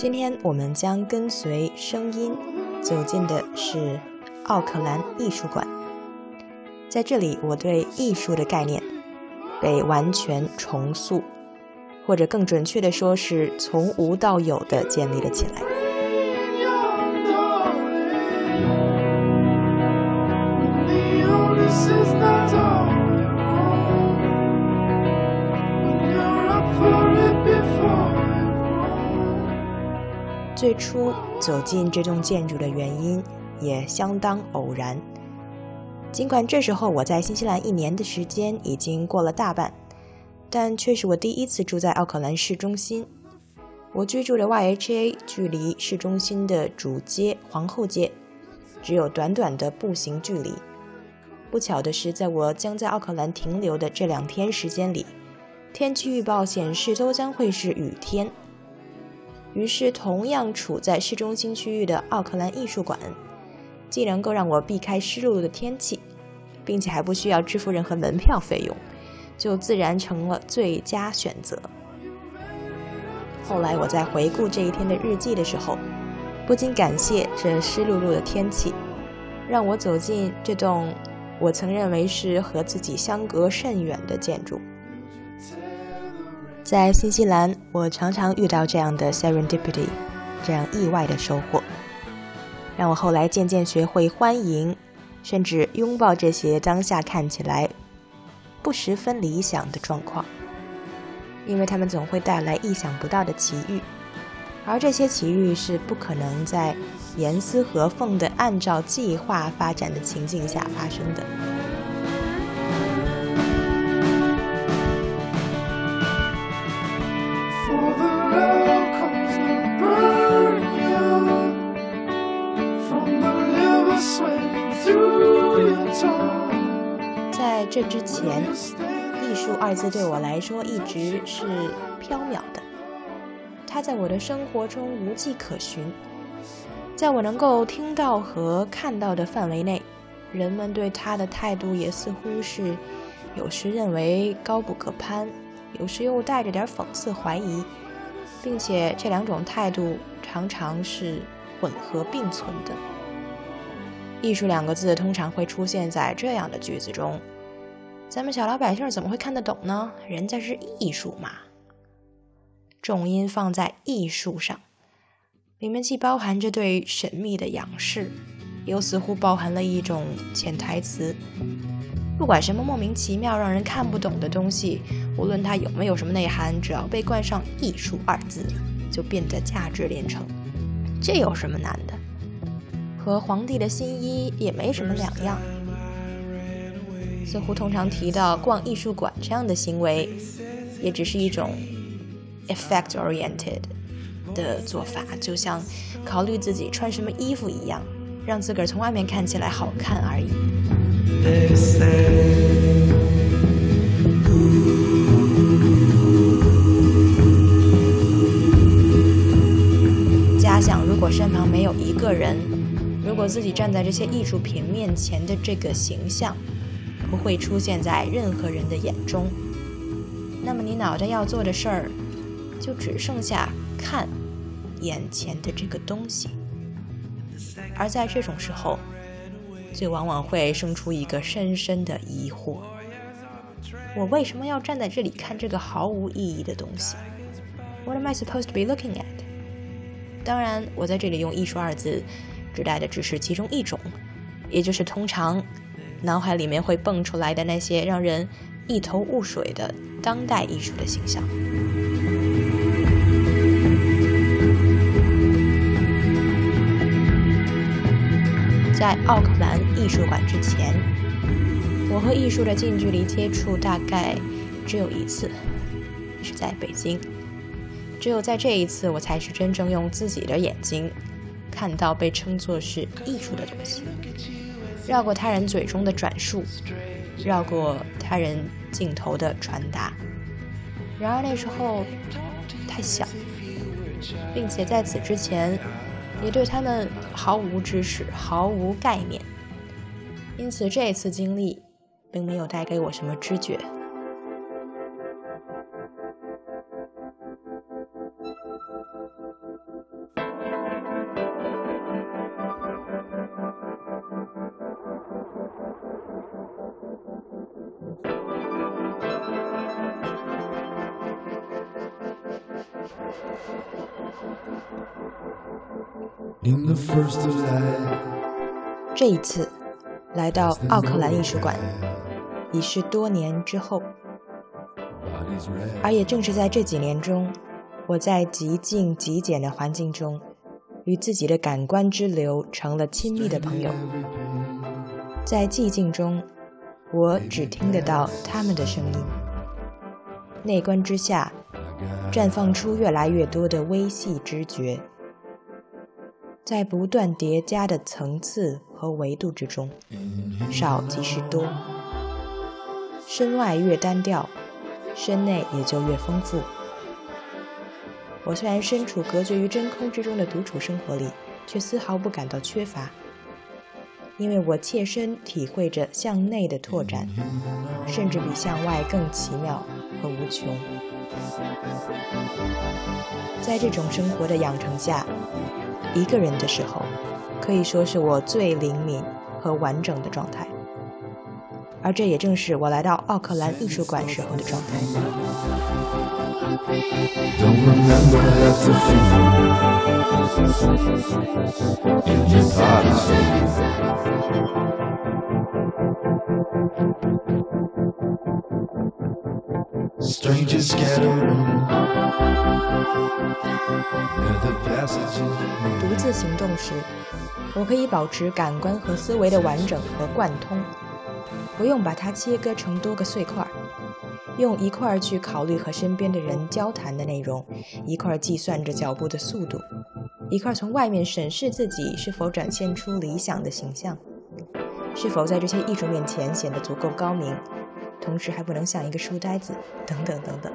今天我们将跟随声音走进的是奥克兰艺术馆，在这里，我对艺术的概念被完全重塑，或者更准确的说，是从无到有的建立了起来。最初走进这栋建筑的原因也相当偶然。尽管这时候我在新西兰一年的时间已经过了大半，但却是我第一次住在奥克兰市中心。我居住的 YHA 距离市中心的主街皇后街只有短短的步行距离。不巧的是，在我将在奥克兰停留的这两天时间里，天气预报显示都将会是雨天。于是，同样处在市中心区域的奥克兰艺术馆，既能够让我避开湿漉漉的天气，并且还不需要支付任何门票费用，就自然成了最佳选择。后来我在回顾这一天的日记的时候，不禁感谢这湿漉漉的天气，让我走进这栋我曾认为是和自己相隔甚远的建筑。在新西兰，我常常遇到这样的 serendipity，这样意外的收获，让我后来渐渐学会欢迎，甚至拥抱这些当下看起来不十分理想的状况，因为他们总会带来意想不到的奇遇，而这些奇遇是不可能在严丝合缝的按照计划发展的情境下发生的。这之前，艺术二字对我来说一直是缥缈的，它在我的生活中无迹可寻。在我能够听到和看到的范围内，人们对它的态度也似乎是有时认为高不可攀，有时又带着点讽刺怀疑，并且这两种态度常常是混合并存的。艺术两个字通常会出现在这样的句子中，咱们小老百姓怎么会看得懂呢？人家是艺术嘛。重音放在艺术上，里面既包含着对神秘的仰视，又似乎包含了一种潜台词：不管什么莫名其妙让人看不懂的东西，无论它有没有什么内涵，只要被冠上“艺术”二字，就变得价值连城。这有什么难的？和皇帝的新衣也没什么两样。似乎通常提到逛艺术馆这样的行为，也只是一种 effect-oriented 的做法，就像考虑自己穿什么衣服一样，让自个儿从外面看起来好看而已。假想如果身旁没有一个人。如果自己站在这些艺术品面前的这个形象不会出现在任何人的眼中，那么你脑袋要做的事儿就只剩下看眼前的这个东西。而在这种时候，就往往会生出一个深深的疑惑：我为什么要站在这里看这个毫无意义的东西？What am I supposed to be looking at？当然，我在这里用“艺术”二字。指代的只是其中一种，也就是通常脑海里面会蹦出来的那些让人一头雾水的当代艺术的形象。在奥克兰艺术馆之前，我和艺术的近距离接触大概只有一次，是在北京。只有在这一次，我才是真正用自己的眼睛。看到被称作是艺术的东西，绕过他人嘴中的转述，绕过他人镜头的传达。然而那时候太小，并且在此之前也对他们毫无知识、毫无概念，因此这次经历并没有带给我什么知觉。这一次来到奥克兰艺术馆，已是多年之后，而也正是在这几年中，我在极静极简的环境中，与自己的感官之流成了亲密的朋友。在寂静中，我只听得到他们的声音。内观之下，绽放出越来越多的微细知觉。在不断叠加的层次和维度之中，少即是多。身外越单调，身内也就越丰富。我虽然身处隔绝于真空之中的独处生活里，却丝毫不感到缺乏，因为我切身体会着向内的拓展，甚至比向外更奇妙和无穷。在这种生活的养成下。一个人的时候，可以说是我最灵敏和完整的状态，而这也正是我来到奥克兰艺术馆时候的状态。独自行动时，我可以保持感官和思维的完整和贯通，不用把它切割成多个碎块，用一块去考虑和身边的人交谈的内容，一块计算着脚步的速度，一块从外面审视自己是否展现出理想的形象，是否在这些艺术面前显得足够高明。同时还不能像一个书呆子，等等等等。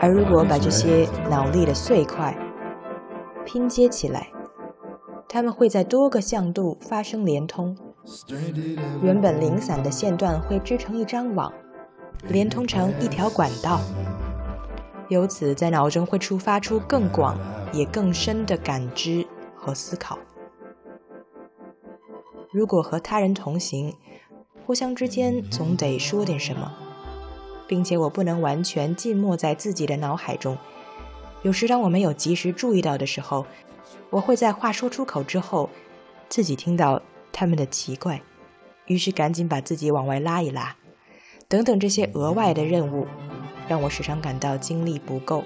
而如果把这些脑力的碎块拼接起来，它们会在多个向度发生连通。原本零散的线段会织成一张网，连通成一条管道。由此，在脑中会触发出更广也更深的感知和思考。如果和他人同行，互相之间总得说点什么，并且我不能完全浸没在自己的脑海中。有时，当我没有及时注意到的时候，我会在话说出口之后，自己听到他们的奇怪，于是赶紧把自己往外拉一拉，等等这些额外的任务。让我时常感到精力不够。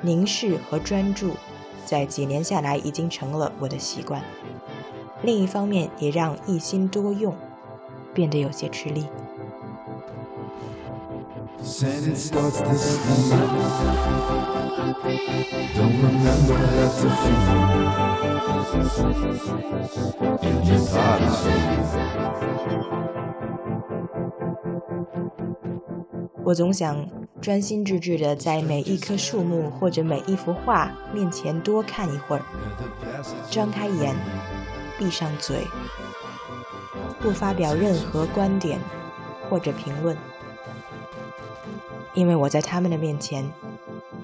凝视和专注，在几年下来已经成了我的习惯。另一方面，也让一心多用变得有些吃力。我总想专心致志地在每一棵树木或者每一幅画面前多看一会儿，张开眼，闭上嘴，不发表任何观点或者评论，因为我在他们的面前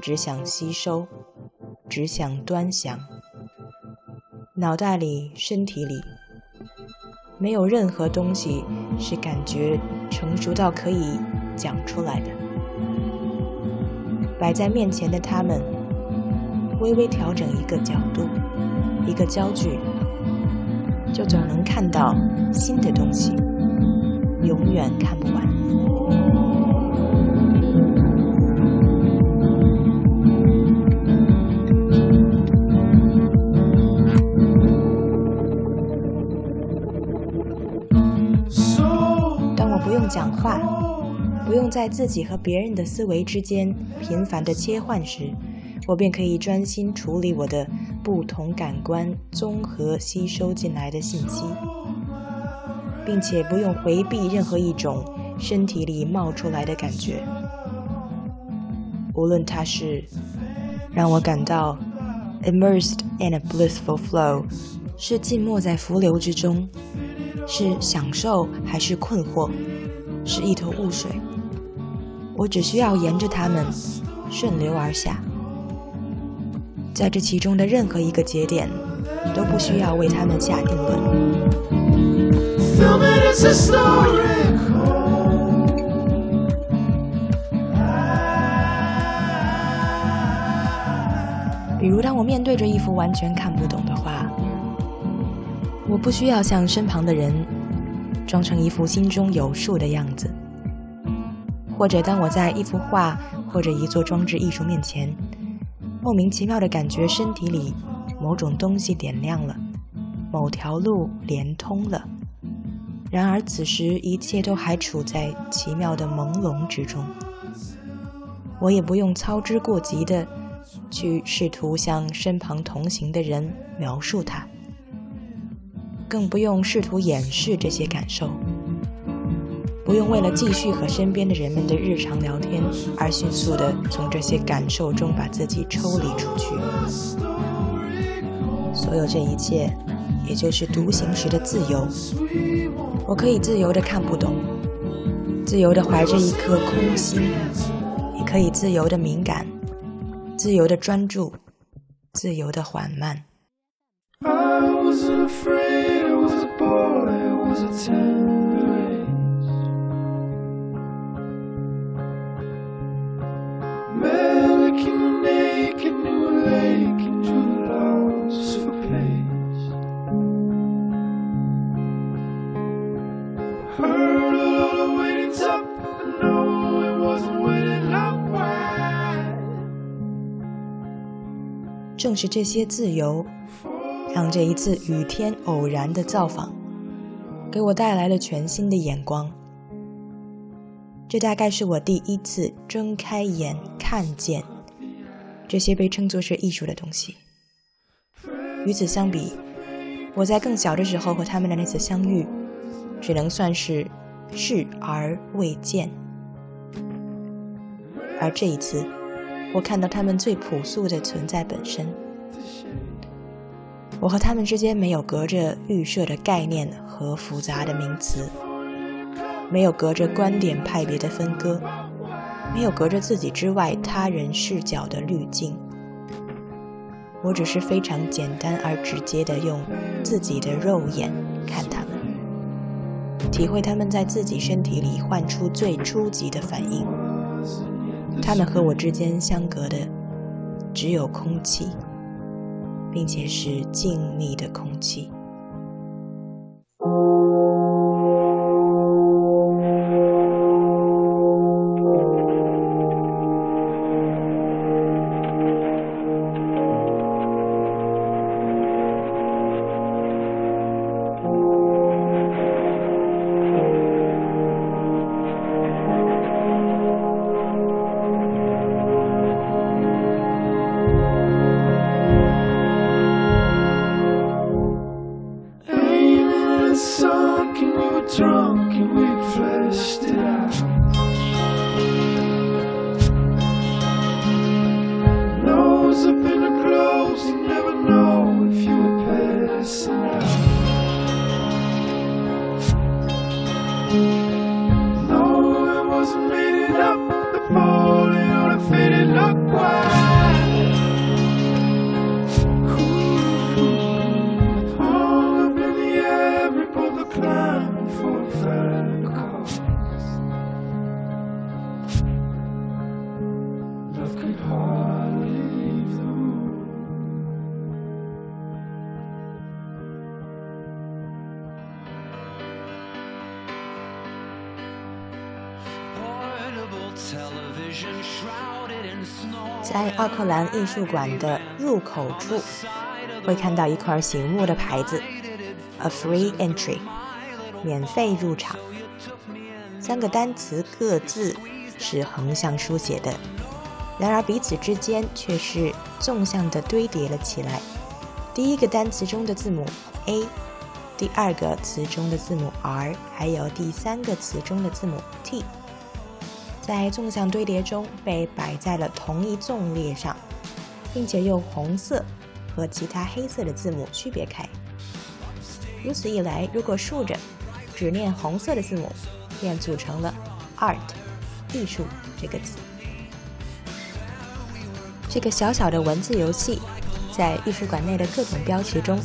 只想吸收，只想端详，脑袋里、身体里没有任何东西是感觉成熟到可以。讲出来的，摆在面前的他们，微微调整一个角度，一个焦距，就总能看到新的东西，永远看不完。当我不用讲话。不用在自己和别人的思维之间频繁的切换时，我便可以专心处理我的不同感官综合吸收进来的信息，并且不用回避任何一种身体里冒出来的感觉，无论它是让我感到 immersed in a blissful flow，是浸没在浮流之中，是享受还是困惑，是一头雾水。我只需要沿着它们顺流而下，在这其中的任何一个节点，都不需要为它们下定论。比如，当我面对着一幅完全看不懂的画，我不需要向身旁的人装成一副心中有数的样子；或者，当我在一幅画或者一座装置艺术面前，莫名其妙的感觉身体里某种东西点亮了，某条路连通了。然而，此时一切都还处在奇妙的朦胧之中。我也不用操之过急的去试图向身旁同行的人描述它，更不用试图掩饰这些感受，不用为了继续和身边的人们的日常聊天而迅速的从这些感受中把自己抽离出去。所有这一切。也就是独行时的自由，我可以自由的看不懂，自由的怀着一颗空心，也可以自由的敏感，自由的专注，自由的缓慢。正是这些自由，让这一次雨天偶然的造访，给我带来了全新的眼光。这大概是我第一次睁开眼看见这些被称作是艺术的东西。与此相比，我在更小的时候和他们的那次相遇，只能算是视而未见。而这一次。我看到他们最朴素的存在本身，我和他们之间没有隔着预设的概念和复杂的名词，没有隔着观点派别的分割，没有隔着自己之外他人视角的滤镜。我只是非常简单而直接的用自己的肉眼看他们，体会他们在自己身体里唤出最初级的反应。他们和我之间相隔的只有空气，并且是静谧的空气。在克兰艺术馆的入口处，会看到一块醒目的牌子：“A free entry”，免费入场。三个单词各自是横向书写的，然而彼此之间却是纵向的堆叠了起来。第一个单词中的字母 A，第二个词中的字母 R，还有第三个词中的字母 T。在纵向堆叠中被摆在了同一纵列上，并且用红色和其他黑色的字母区别开。如此一来，如果竖着只念红色的字母，便组成了 “art” 艺术这个词。这个小小的文字游戏，在艺术馆内的各种标识中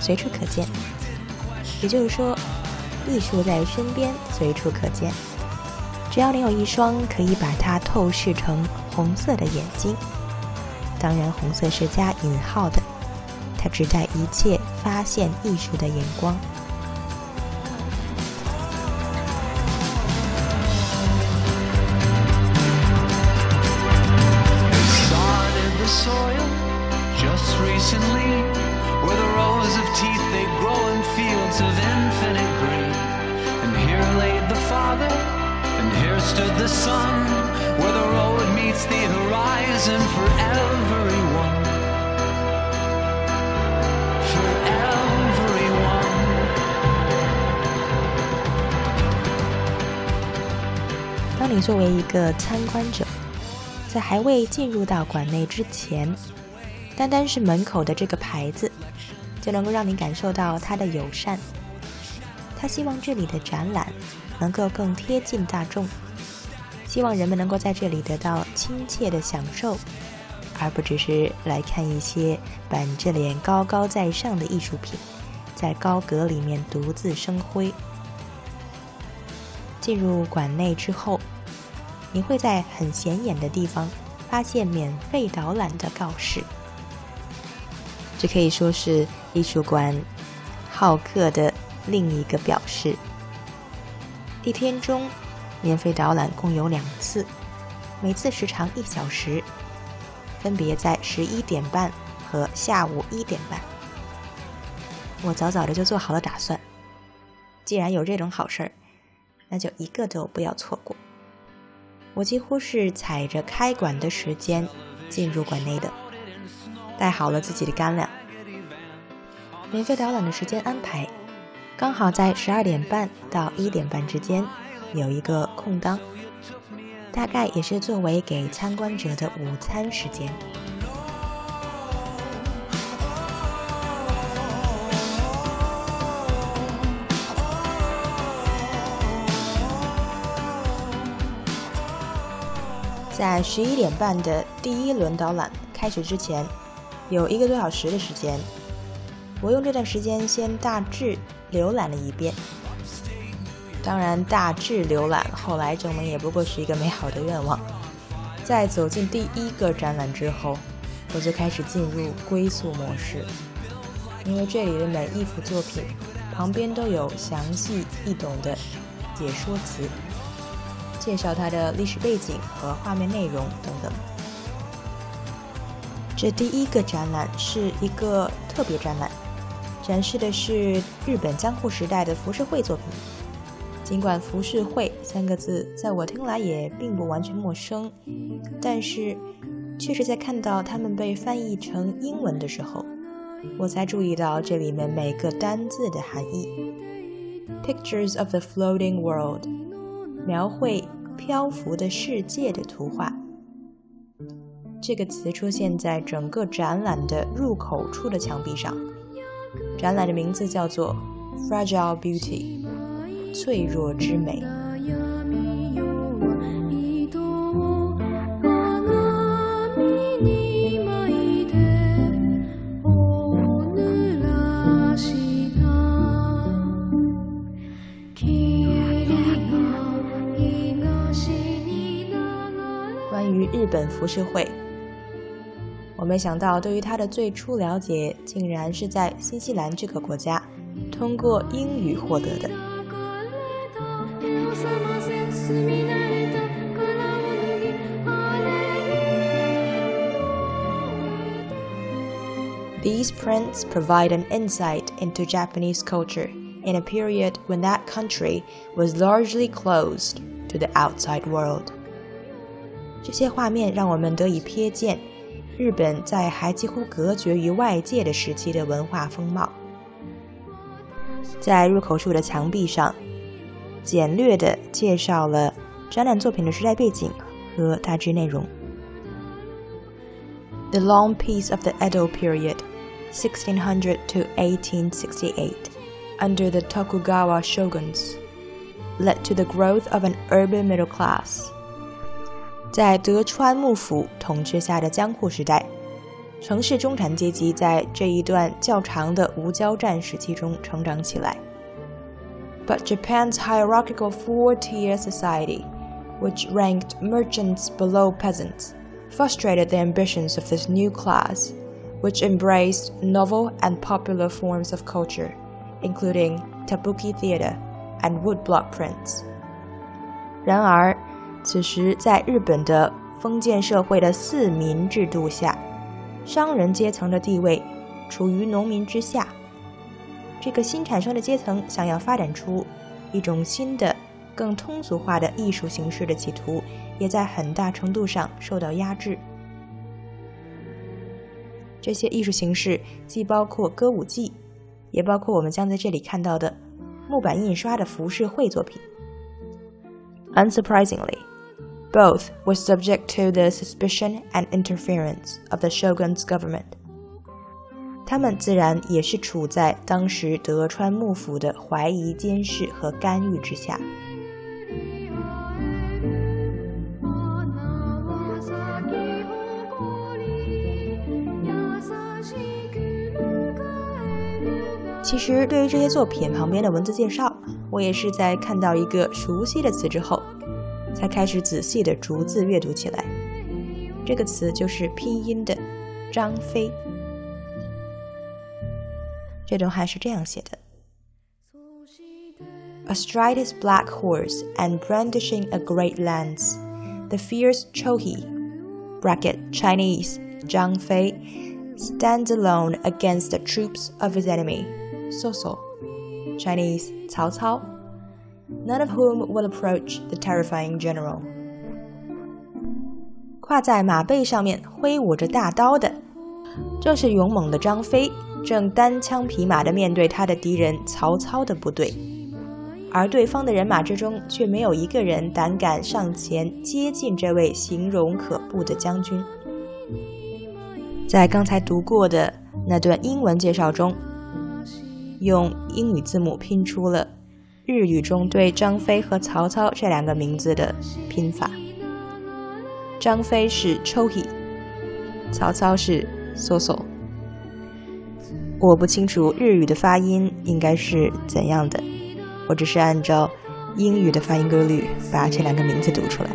随处可见。也就是说，艺术在身边随处可见。只要你有一双可以把它透视成红色的眼睛，当然红色是加引号的，它指代一切发现艺术的眼光。The sun where the road meets the horizon for everyone for everyone。当你作为一个参观者，在还未进入到馆内之前，单单是门口的这个牌子就能够让你感受到它的友善。他希望这里的展览能够更贴近大众。希望人们能够在这里得到亲切的享受，而不只是来看一些板着脸高高在上的艺术品，在高阁里面独自生辉。进入馆内之后。你会在很显眼的地方发现免费导览的告示，这可以说是艺术馆好客的另一个表示。一天中，免费导览共有两次，每次时长一小时，分别在十一点半和下午一点半。我早早的就做好了打算，既然有这种好事儿，那就一个都不要错过。我几乎是踩着开馆的时间进入馆内的，带好了自己的干粮。免费导览的时间安排刚好在十二点半到一点半之间有一个空档，大概也是作为给参观者的午餐时间。在十一点半的第一轮导览开始之前，有一个多小时的时间，我用这段时间先大致浏览了一遍。当然，大致浏览后来证明也不过是一个美好的愿望。在走进第一个展览之后，我就开始进入归宿模式，因为这里的每一幅作品旁边都有详细易懂的解说词。介绍它的历史背景和画面内容等等。这第一个展览是一个特别展览，展示的是日本江户时代的浮世绘作品。尽管“浮世绘”三个字在我听来也并不完全陌生，但是却是在看到它们被翻译成英文的时候，我才注意到这里面每个单字的含义。Pictures of the floating world，描绘。漂浮的世界的图画，这个词出现在整个展览的入口处的墙壁上。展览的名字叫做《Fragile Beauty》，脆弱之美。日本浮世绘，我没想到，对于它的最初了解，竟然是在新西兰这个国家通过英语获得的。These prints provide an insight into Japanese culture in a period when that country was largely closed to the outside world. 这些画面让我们得以瞥见日本在还几乎隔绝于外界的时期的文化风貌。在入口处的墙壁上， 简略地介绍了展览作品的时代背景和大致内容。The long piece of the Edo period, 1600 to 1868, under the Tokugawa shoguns led to the growth of an urban middle class. 在德川幕府统治下的江户时代，城市中产阶级在这一段较长的无交战时期中成长起来。But Japan's hierarchical four-tier society, which ranked merchants below peasants, frustrated the ambitions of this new class, which embraced novel and popular forms of culture, including kabuki theater and woodblock prints. 然而，此时，在日本的封建社会的四民制度下，商人阶层的地位处于农民之下。 这个新产生的阶层想要发展出一种新的、更通俗化的艺术形式的企图，也在很大程度上受到压制。这些艺术形式既包括歌舞伎，也包括我们将在这里看到的木板印刷的浮世绘作品。Unsurprisingly. Both were subject to the suspicion and interference of the shogun's government. 他们自然也是处在当时德川幕府的怀疑、监视和干预之下。其实，对于这些作品旁边的文字介绍，我也是在看到一个熟悉的词之后。才开始仔细的逐字阅读起来。这个词就是拼音的“张飞”。这段话是这样写的：Astride his black horse and brandishing a great lance, the fierce Chohi (bracket Chinese Zhang Fei) stands alone against the troops of his enemy, So Chinese Cao Cao none of whom will approach the terrifying general. 跨在马背上面挥舞着大刀的，正是勇猛的张飞， 正单枪匹马地面对他的敌人曹操的部队，而对方的人马之中却没有一个人胆敢上前接近这位形容可怖的将军。在刚才读过的那段英文介绍中，用英语字母拼出了。日语中对张飞和曹操这两个名字的拼法，张飞是 chohi，曹操是 soso。我不清楚日语的发音应该是怎样的，我只是按照英语的发音规律把这两个名字读出来。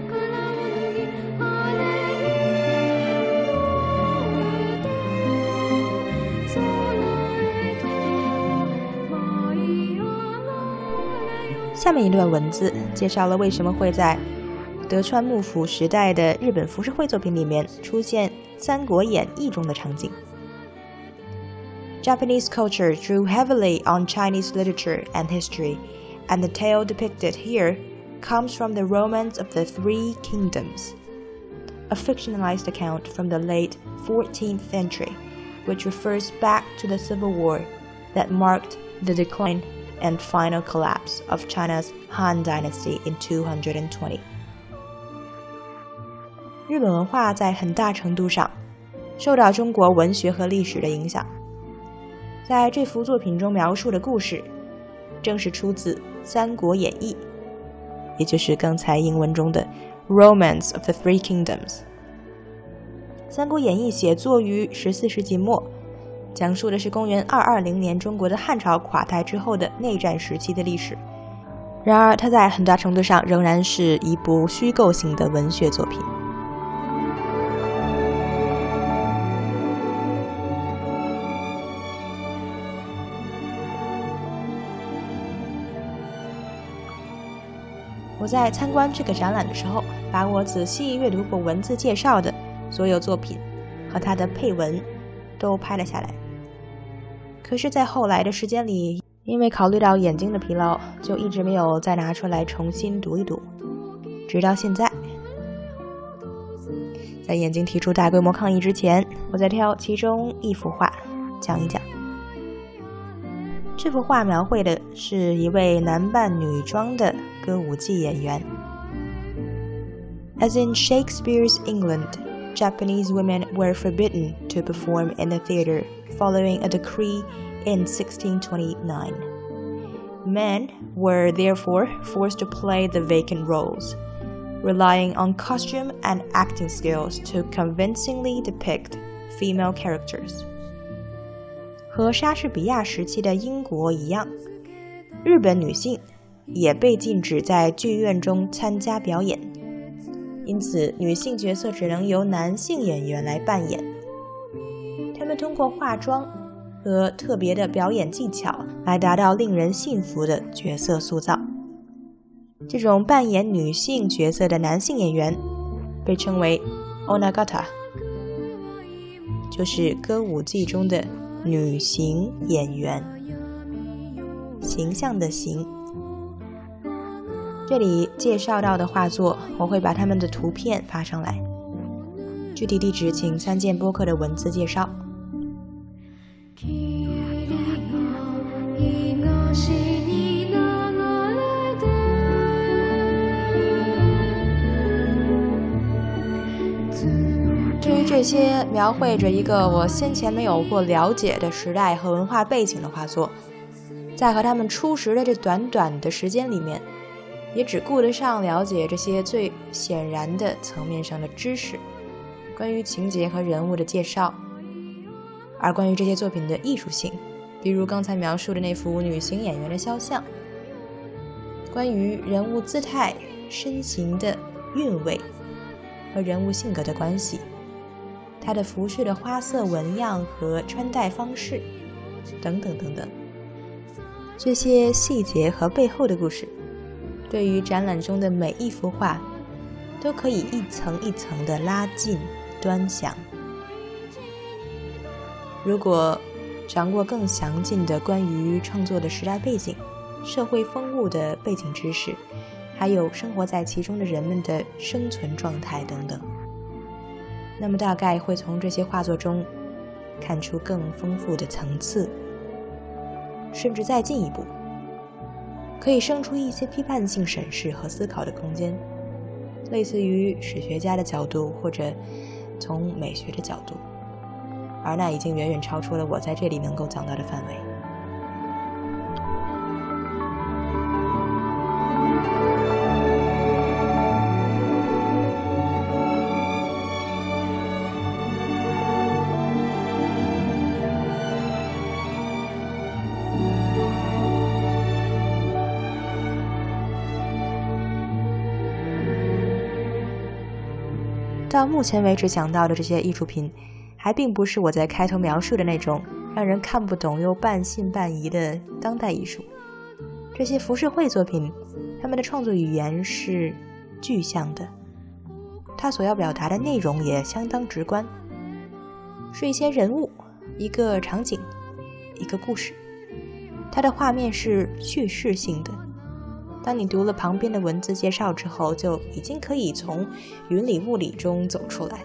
下面一段文字介绍了为什么会在德川幕府时代的日本浮世绘作品里面出现《三国演义》中的场景。Japanese culture drew heavily on Chinese literature and history, and the tale depicted here comes from the Romance of the Three Kingdoms, a fictionalized account from the late 14th century, which refers back to the civil war that marked the decline and final collapse of China's Han Dynasty in 220. 日本文化在很大程度上受到中国文学和历史的影响。 在这幅作品中描述的故事，正是出自《三国演义》，也就是刚才英文中的《Romance of the Three Kingdoms》。《三国演义》写作于十四世纪末。讲述的是公元二二零年中国的汉朝垮台之后的内战时期的历史。然而，它在很大程度上仍然是一部虚构性的文学作品。我在参观这个展览的时候，把我仔细阅读过文字介绍的所有作品和它的配文。都拍了下来。可是，在后来的时间里，因为考虑到眼睛的疲劳，就一直没有再拿出来重新读一读。直到现在，在眼睛提出大规模抗议之前，我在挑其中一幅画讲一讲。这幅画描绘的是一位男扮女装的歌舞伎演员。As in Shakespeare's England. Japanese women were forbidden to perform in the theater following a decree in 1629. Men were therefore forced to play the vacant roles, relying on costume and acting skills to convincingly depict female characters. 和莎士比亚时期的英国一样，日本女性也被禁止在剧院中参加表演，因此女性角色只能由男性演员来扮演。他们通过化妆。和特别的表演技巧来达到令人信服的角色塑造。这种扮演女性角色的男性演员被称为 onagata，就是歌舞伎中的女型演员，形象的形。这里介绍到的画作，我会把他们的图片发上来，具体地址请参见播客的文字介绍。这些描绘着一个我先前没有过了解的时代和文化背景的画作，在和他们初识的这短短的时间里面，也只顾得上了解这些最显然的层面上的知识，关于情节和人物的介绍。而关于这些作品的艺术性，比如刚才描述的那幅女性演员的肖像，关于人物姿态、身形的韵味和人物性格的关系，她的服饰的花色纹样和穿戴方式，等等等等，这些细节和背后的故事，对于展览中的每一幅画，都可以一层一层的拉近端详。如果掌握更详尽的关于创作的时代背景、社会风物的背景知识，还有生活在其中的人们的生存状态等等，那么大概会从这些画作中看出更丰富的层次，甚至再进一步，可以生出一些批判性审视和思考的空间，类似于史学家的角度，或者从美学的角度。而那已经远远超出了我在这里能够讲到的范围。到目前为止讲到的这些艺术品。还并不是我在开头描述的那种让人看不懂又半信半疑的当代艺术。这些浮世绘作品，他们的创作语言是具象的，他所要表达的内容也相当直观，是一些人物、一个场景、一个故事。它的画面是叙事性的。当你读了旁边的文字介绍之后，就已经可以从云里雾里中走出来。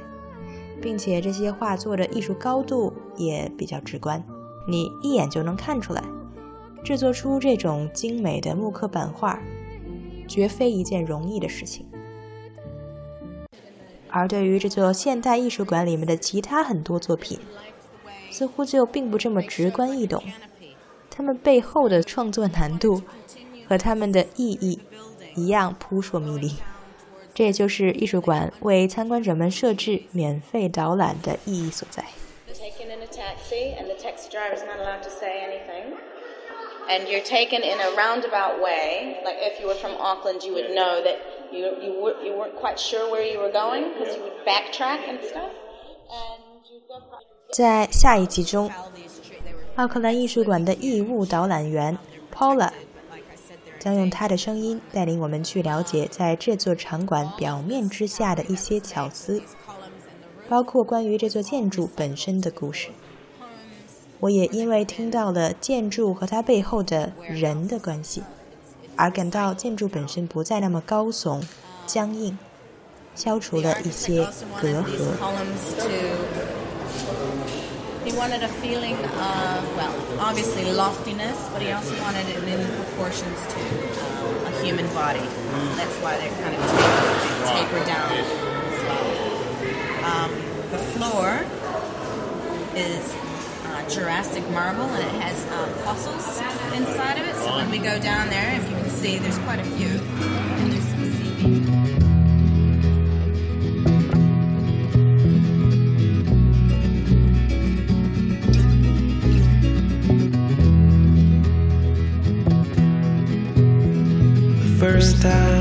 并且这些画作的艺术高度也比较直观，你一眼就能看出来，制作出这种精美的木刻版画，绝非一件容易的事情。而对于这座现代艺术馆里面的其他很多作品，似乎就并不这么直观易懂，它们背后的创作难度和它们的意义一样扑朔迷离。这也就是艺术馆为参观者们设置免费导览的意义所在。And you're taken in a roundabout way. Like if you were from Auckland, you would know that you you were you weren't quite sure where you were going because you would backtrack and stuff. 在下一集中，奥克兰艺术馆的义务导览员 Paula 将用他的声音带领我们去了解在这座场馆表面之下的一些巧思，包括关于这座建筑本身的故事。我也因为听到了建筑和它背后的人的关系，而感到建筑本身不再那么高耸、僵硬，消除了一些隔阂。He wanted a feeling of, well, obviously loftiness, but he also wanted it in proportions to um, a human body. That's why they're kind of tapered, down as well. Um, the floor is uh, Jurassic marble, and it has um, fossils inside of it. So when we go down there, if you can see, there's quite a few. understand